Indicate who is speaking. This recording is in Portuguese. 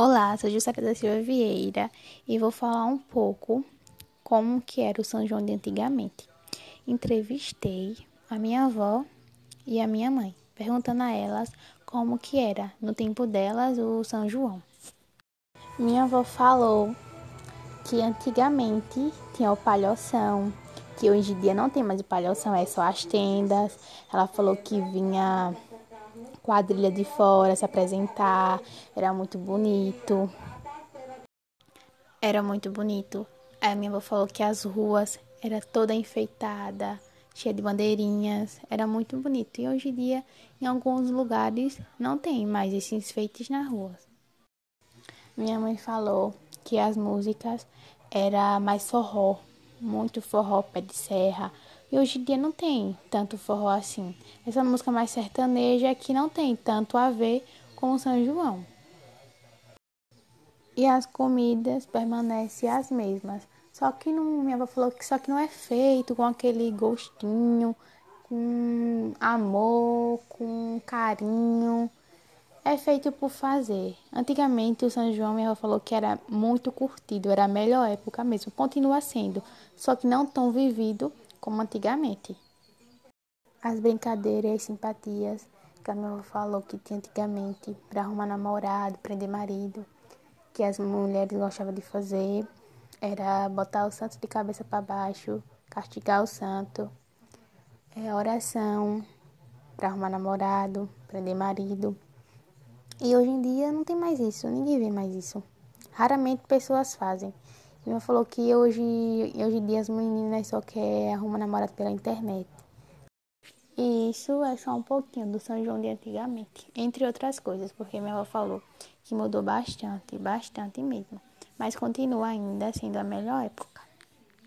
Speaker 1: Olá, sou Jussara da Silva Vieira e vou falar um pouco como que era o São João de antigamente. Entrevistei a minha avó e a minha mãe, perguntando a elas como que era no tempo delas o São João. Minha avó falou que antigamente tinha o palhoção, que hoje em dia não tem mais o palhoção, é só as tendas. Ela falou que vinha quadrilha de fora se apresentar, era muito bonito. Era muito bonito. Aí a minha avó falou que as ruas era toda enfeitada, cheia de bandeirinhas, era muito bonito. E hoje em dia, em alguns lugares, não tem mais esses enfeites na rua. Minha mãe falou que as músicas era mais forró, muito forró, pé de serra. E hoje em dia não tem tanto forró assim. Essa música mais sertaneja que não tem tanto a ver com o São João. E as comidas permanecem as mesmas. Só que não, minha avó falou que só que não é feito com aquele gostinho, com amor, com carinho é feito por fazer. Antigamente o São João, minha avó falou que era muito curtido, era a melhor época mesmo, continua sendo, só que não tão vivido como antigamente. As brincadeiras e as simpatias que a minha avó falou que tinha antigamente para arrumar namorado, prender marido, que as mulheres gostavam de fazer, era botar o santo de cabeça para baixo, castigar o santo, é, oração para arrumar namorado, prender marido. E hoje em dia não tem mais isso, ninguém vê mais isso. Raramente pessoas fazem. Minha falou que hoje, hoje em dia as meninas só querem arrumar namorado pela internet. E isso é só um pouquinho do São João de antigamente, entre outras coisas, porque minha avó falou que mudou bastante, bastante mesmo. Mas continua ainda sendo a melhor época.